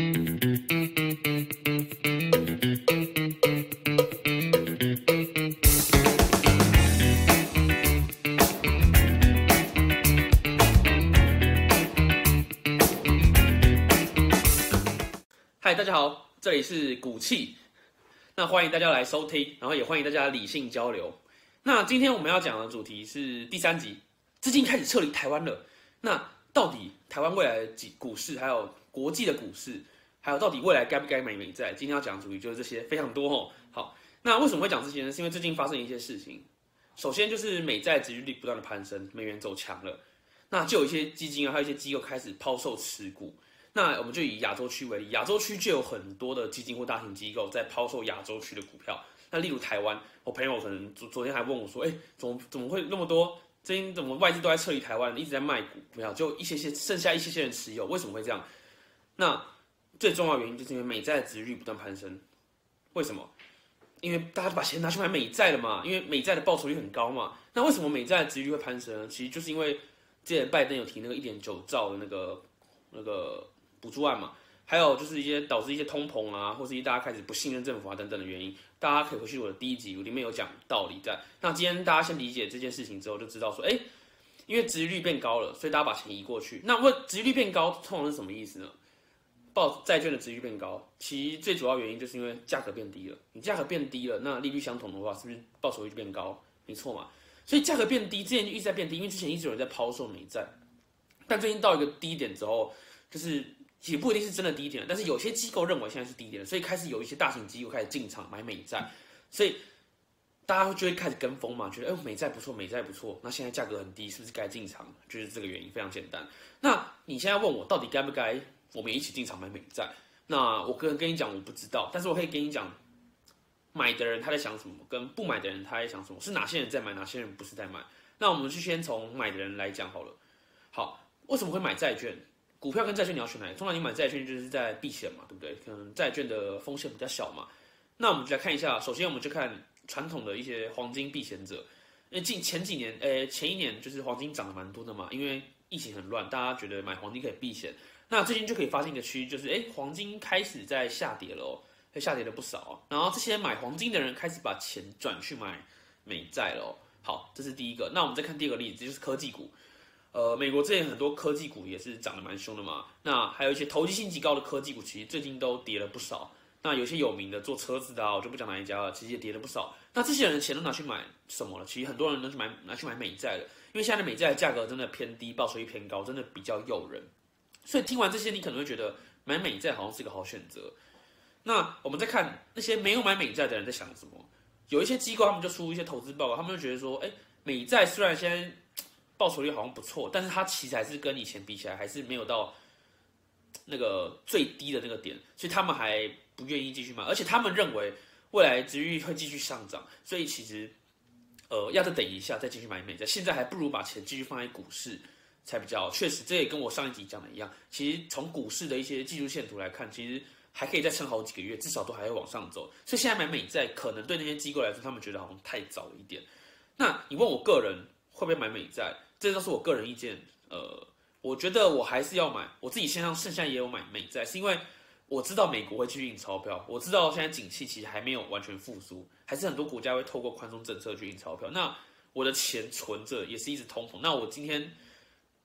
嗨，大家好，这里是股气，那欢迎大家来收听，然后也欢迎大家理性交流。那今天我们要讲的主题是第三集，资金开始撤离台湾了。那到底台湾未来的几股市，还有国际的股市，还有到底未来该不该买美债？今天要讲的主题就是这些，非常多哦。好，那为什么会讲这些呢？是因为最近发生一些事情。首先就是美债殖利率不断的攀升，美元走强了，那就有一些基金啊，还有一些机构开始抛售持股。那我们就以亚洲区为例，亚洲区就有很多的基金或大型机构在抛售亚洲区的股票。那例如台湾，我朋友可能昨昨天还问我说：“哎，怎么怎么会那么多最近？怎么外资都在撤离台湾，一直在卖股票，就一些些剩下一些些人持有，为什么会这样？”那最重要原因就是因为美债的值率不断攀升。为什么？因为大家把钱拿去买美债了嘛，因为美债的报酬率很高嘛。那为什么美债的值率会攀升？其实就是因为之前拜登有提那个一点九兆的那个那个。补助案嘛，还有就是一些导致一些通膨啊，或是一大家开始不信任政府啊等等的原因，大家可以回去我的第一集，我里面有讲道理在。那今天大家先理解这件事情之后，就知道说，哎，因为殖利率变高了，所以大家把钱移过去。那问殖利率变高通常是什么意思呢？报债券的殖利率变高，其最主要原因就是因为价格变低了。你价格变低了，那利率相同的话，是不是报酬率就变高？没错嘛。所以价格变低，之前就一直在变低，因为之前一直有人在抛售美债，但最近到一个低点之后，就是。也不一定是真的低点，但是有些机构认为现在是低点，所以开始有一些大型机构开始进场买美债，所以大家就会开始跟风嘛，觉得哎美债不错，美债不错，那现在价格很低，是不是该进场？就是这个原因，非常简单。那你现在问我到底该不该我们一起进场买美债？那我个人跟你讲，我不知道，但是我可以跟你讲，买的人他在想什么，跟不买的人他在想什么，是哪些人在买，哪些人不是在买。那我们就先从买的人来讲好了。好，为什么会买债券？股票跟债券你要选哪？通常你买债券就是在避险嘛，对不对？可能债券的风险比较小嘛。那我们就来看一下，首先我们就看传统的一些黄金避险者。因为近前几年，诶，前一年就是黄金涨得蛮多的嘛，因为疫情很乱，大家觉得买黄金可以避险。那最近就可以发现一个趋势，就是诶，黄金开始在下跌了，哦，下跌了不少。哦然后这些买黄金的人开始把钱转去买美债了。哦好，这是第一个。那我们再看第二个例子，就是科技股。呃，美国之前很多科技股也是涨得蛮凶的嘛。那还有一些投机性极高的科技股，其实最近都跌了不少。那有些有名的做车子的，我就不讲哪一家了，其实也跌了不少。那这些人的钱都拿去买什么了？其实很多人都去买拿去买美债了，因为现在的美债的价格真的偏低，报酬率偏高，真的比较诱人。所以听完这些，你可能会觉得买美债好像是一个好选择。那我们再看那些没有买美债的人在想什么？有一些机构他们就出一些投资报告，他们就觉得说，哎，美债虽然现在。报酬率好像不错，但是它其实还是跟以前比起来，还是没有到那个最低的那个点，所以他们还不愿意继续买，而且他们认为未来值域会继续上涨，所以其实呃要再等一下再继续买美债，现在还不如把钱继续放在股市才比较确实。这也跟我上一集讲的一样，其实从股市的一些技术线图来看，其实还可以再撑好几个月，至少都还会往上走。所以现在买美债可能对那些机构来说，他们觉得好像太早了一点。那你问我个人会不会买美债？这都是我个人意见，呃，我觉得我还是要买，我自己线上剩下也有买美债，是因为我知道美国会去印钞票，我知道现在景气其实还没有完全复苏，还是很多国家会透过宽松政策去印钞票，那我的钱存着也是一直通膨，那我今天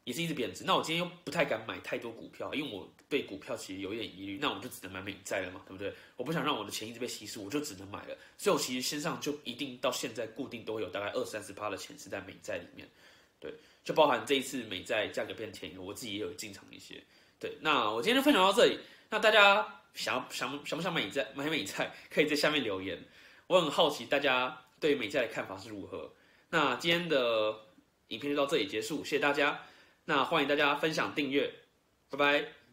也是一直贬值，那我今天又不太敢买太多股票，因为我对股票其实有一点疑虑，那我就只能买美债了嘛，对不对？我不想让我的钱一直被稀释，我就只能买了，所以我其实身上就一定到现在固定都会有大概二三十趴的钱是在美债里面。对，就包含这一次美债价格变便宜，我自己也有进场一些。对，那我今天就分享到这里。那大家想想想不想美债买美债，可以在下面留言。我很好奇大家对美债的看法是如何。那今天的影片就到这里结束，谢谢大家。那欢迎大家分享订阅，拜拜。